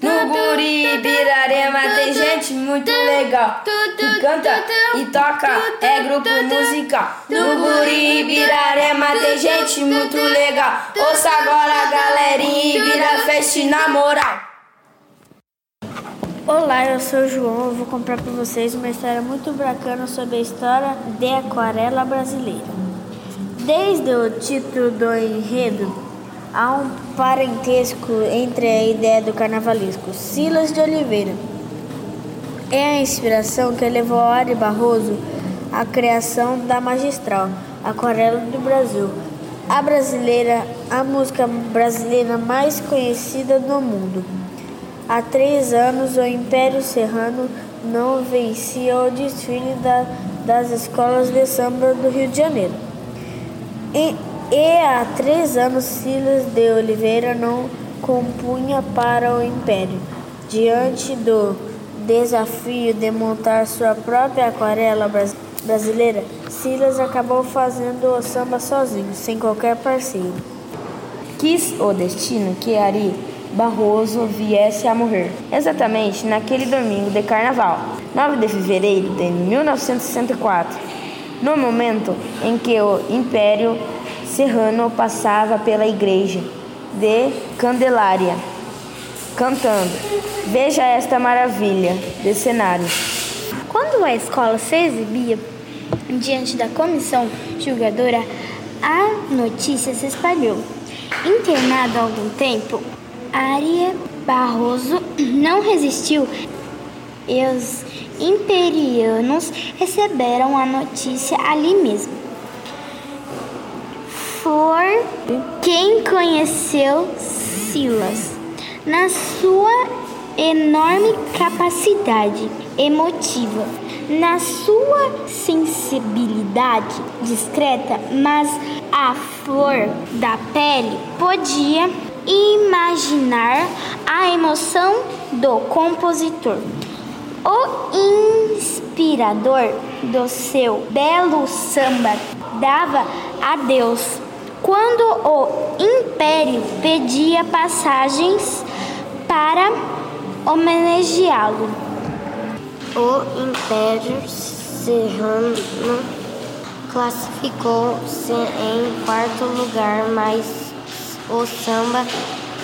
No Guri Birarema tem gente muito legal que canta e toca, é grupo musical. No Guri Birarema tem gente muito legal. Ouça agora, galerinha, e vira festa na moral. Olá, eu sou o João. Eu vou contar para vocês uma história muito bacana sobre a história de aquarela brasileira. Desde o título do enredo, há um parentesco entre a ideia do carnavalesco. Silas de Oliveira é a inspiração que levou Ari Barroso à criação da magistral Aquarela do Brasil, a brasileira, a música brasileira mais conhecida do mundo. Há três anos, o Império Serrano não vencia o desfile da, das escolas de samba do Rio de Janeiro. E, e há três anos, Silas de Oliveira não compunha para o Império. Diante do desafio de montar sua própria aquarela brasileira, Silas acabou fazendo o samba sozinho, sem qualquer parceiro. Quis o destino que Ari Barroso viesse a morrer, exatamente naquele domingo de carnaval, 9 de fevereiro de 1964, no momento em que o Império Serrano passava pela igreja de Candelária, cantando. Veja esta maravilha de cenário. Quando a escola se exibia diante da comissão julgadora, a notícia se espalhou. Internado há algum tempo, Aria Barroso não resistiu e os imperianos receberam a notícia ali mesmo. Foi quem conheceu Silas na sua enorme capacidade emotiva, na sua sensibilidade discreta, mas a flor da pele podia imaginar a emoção do compositor. O inspirador do seu belo samba dava a Deus quando o império pedia passagens para homenageá-lo. O Império Serrano classificou-se em quarto lugar, mas o samba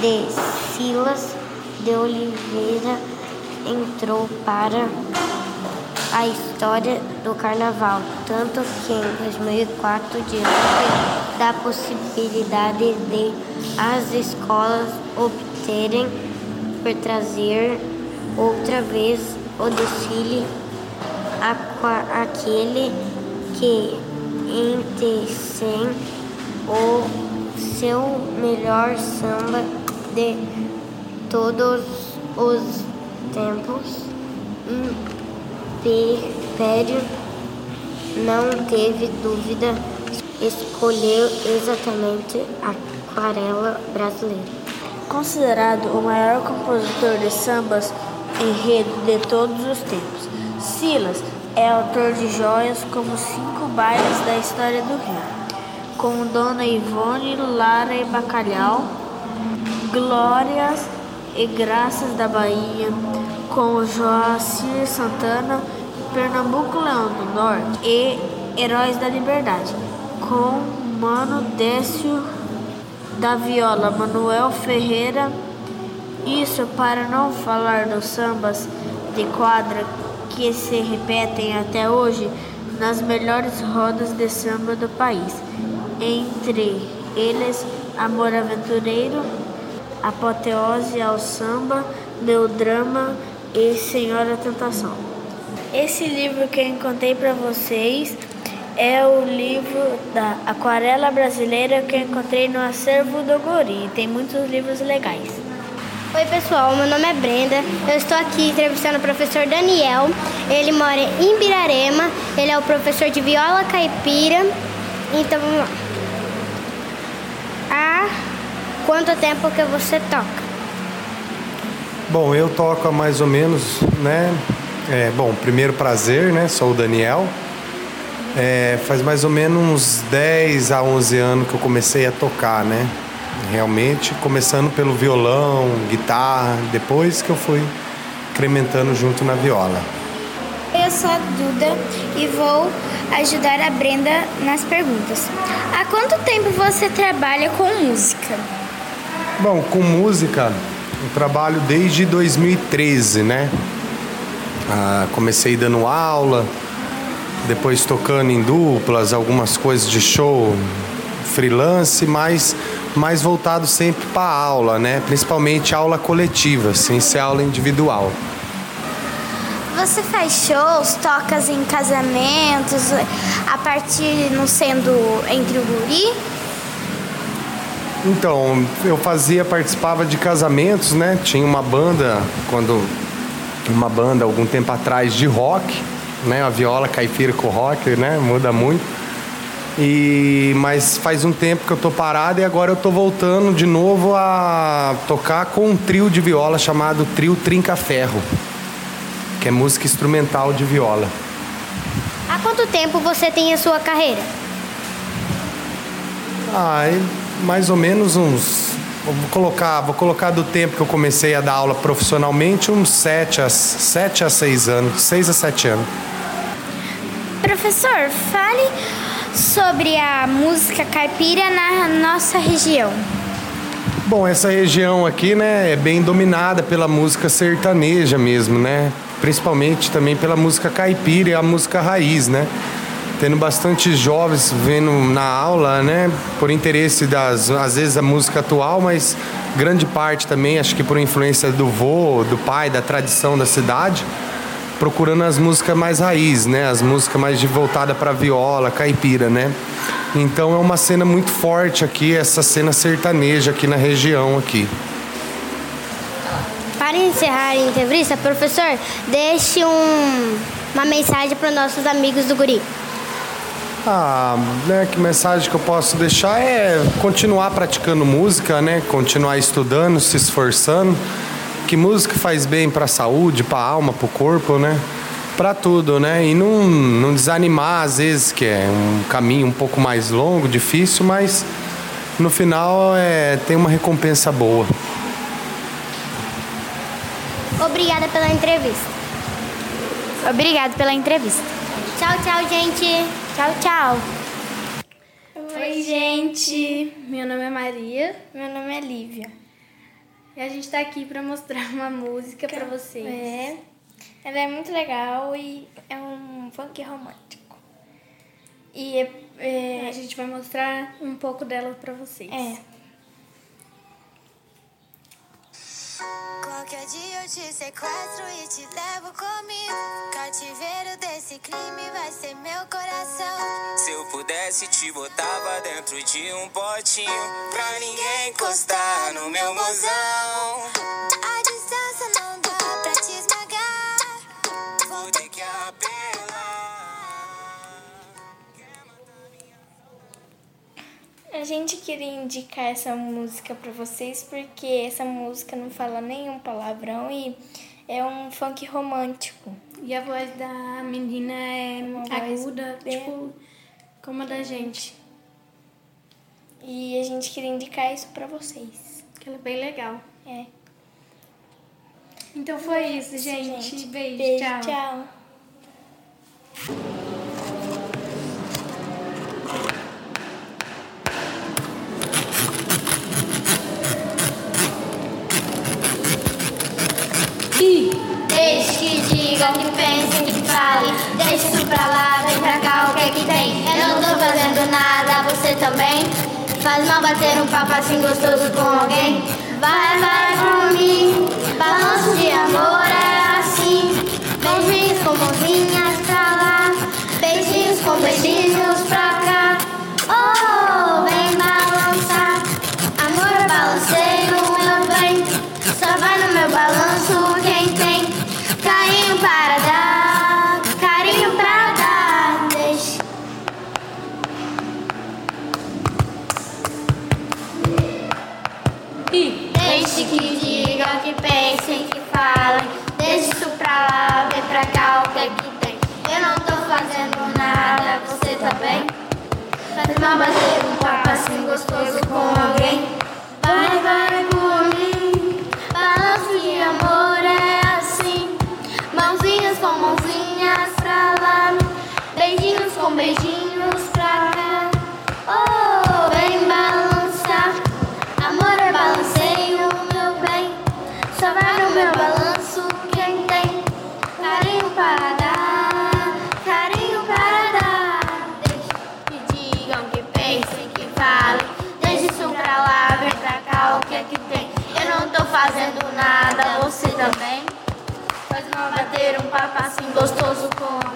de Silas de Oliveira entrou para a história do carnaval, tanto que em 2004 diante da possibilidade de as escolas obterem por trazer outra vez o desfile aquele que entecem o seu melhor samba de todos os tempos. Império não teve dúvida, escolheu exatamente a aquarela brasileira. Considerado o maior compositor de sambas enredo de todos os tempos, Silas é autor de joias como Cinco Bailes da História do Rio com Dona Ivone, Lara e Bacalhau, Glórias e Graças da Bahia, com Joacir Santana, Pernambuco Leão do Norte e Heróis da Liberdade, com Mano Décio da Viola, Manuel Ferreira. Isso para não falar dos sambas de quadra que se repetem até hoje nas melhores rodas de samba do país entre eles Amor Aventureiro, Apoteose ao Samba, Meu Drama e Senhora Tentação. Esse livro que eu encontrei para vocês é o livro da Aquarela Brasileira que eu encontrei no acervo do Gori. Tem muitos livros legais. Oi pessoal, meu nome é Brenda. Eu estou aqui entrevistando o professor Daniel. Ele mora em Ibirarema. Ele é o professor de viola caipira. Então vamos lá. Há quanto tempo que você toca? Bom, eu toco há mais ou menos, né? É, bom, primeiro prazer, né? Sou o Daniel. É, faz mais ou menos uns 10 a 11 anos que eu comecei a tocar, né? realmente, começando pelo violão, guitarra, depois que eu fui incrementando junto na viola. Eu sou a Duda e vou ajudar a Brenda nas perguntas. Há quanto tempo você trabalha com música? Bom, com música eu trabalho desde 2013, né? Ah, comecei dando aula, depois tocando em duplas, algumas coisas de show, freelance, mas mais voltado sempre para aula, né? Principalmente aula coletiva, sem ser aula individual. Você faz shows, tocas em casamentos, a partir não sendo entre o guri? Então, eu fazia, participava de casamentos, né? Tinha uma banda quando uma banda algum tempo atrás de rock, né? A viola caipira com rock, né? Muda muito. E mas faz um tempo que eu tô parado e agora eu tô voltando de novo a tocar com um trio de viola chamado Trio Trinca Ferro, que é música instrumental de viola. Há quanto tempo você tem a sua carreira? Ah, mais ou menos uns vou colocar, vou colocar do tempo que eu comecei a dar aula profissionalmente, uns 7 a, 7 a 6 anos, 6 a 7 anos. Professor, fale sobre a música caipira na nossa região. Bom, essa região aqui, né, é bem dominada pela música sertaneja mesmo, né? Principalmente também pela música caipira e a música raiz, né? Tendo bastante jovens vendo na aula, né? Por interesse das, às vezes, a música atual, mas grande parte também, acho que por influência do vô, do pai, da tradição da cidade procurando as músicas mais raiz, né? As músicas mais voltada para viola, caipira, né? Então é uma cena muito forte aqui, essa cena sertaneja aqui na região aqui. Para encerrar a entrevista, professor, deixe um, uma mensagem para os nossos amigos do Guri. Ah, né, que mensagem que eu posso deixar é continuar praticando música, né? Continuar estudando, se esforçando que música faz bem para a saúde, para a alma, para o corpo, né? Para tudo, né? E não, não desanimar às vezes, que é um caminho um pouco mais longo, difícil, mas no final é, tem uma recompensa boa. Obrigada pela entrevista. Obrigado pela entrevista. Tchau, tchau, gente. Tchau, tchau. Oi, gente. Meu nome é Maria. Meu nome é Lívia. E a gente está aqui para mostrar uma música para vocês. É. Ela é muito legal e é um funk romântico. E é, é, a gente vai mostrar um pouco dela para vocês. É. Qualquer dia eu te sequestro e te levo comigo. Cativeiro desse crime vai ser meu coração. Se eu pudesse, te botava dentro de um potinho. Pra ninguém encostar no meu mozão. Gente queria indicar essa música para vocês porque essa música não fala nenhum palavrão e é um funk romântico. E a voz da menina é Uma aguda, bem- tipo, como a da gente. E a gente queria indicar isso para vocês. Que ela é bem legal. É. Então foi isso, gente. Gente, Beijo, Beijo, tchau. tchau. Que diga, que pense, que fale. Deixe isso pra lá, vem pra cá, o que é que tem? Eu não tô fazendo nada, você também. Faz mal bater um papo assim gostoso com alguém. Vai, vai mim. Balanço de amor que diga, que pensem, nada, você também? Faz mal bater um papo assim gostoso com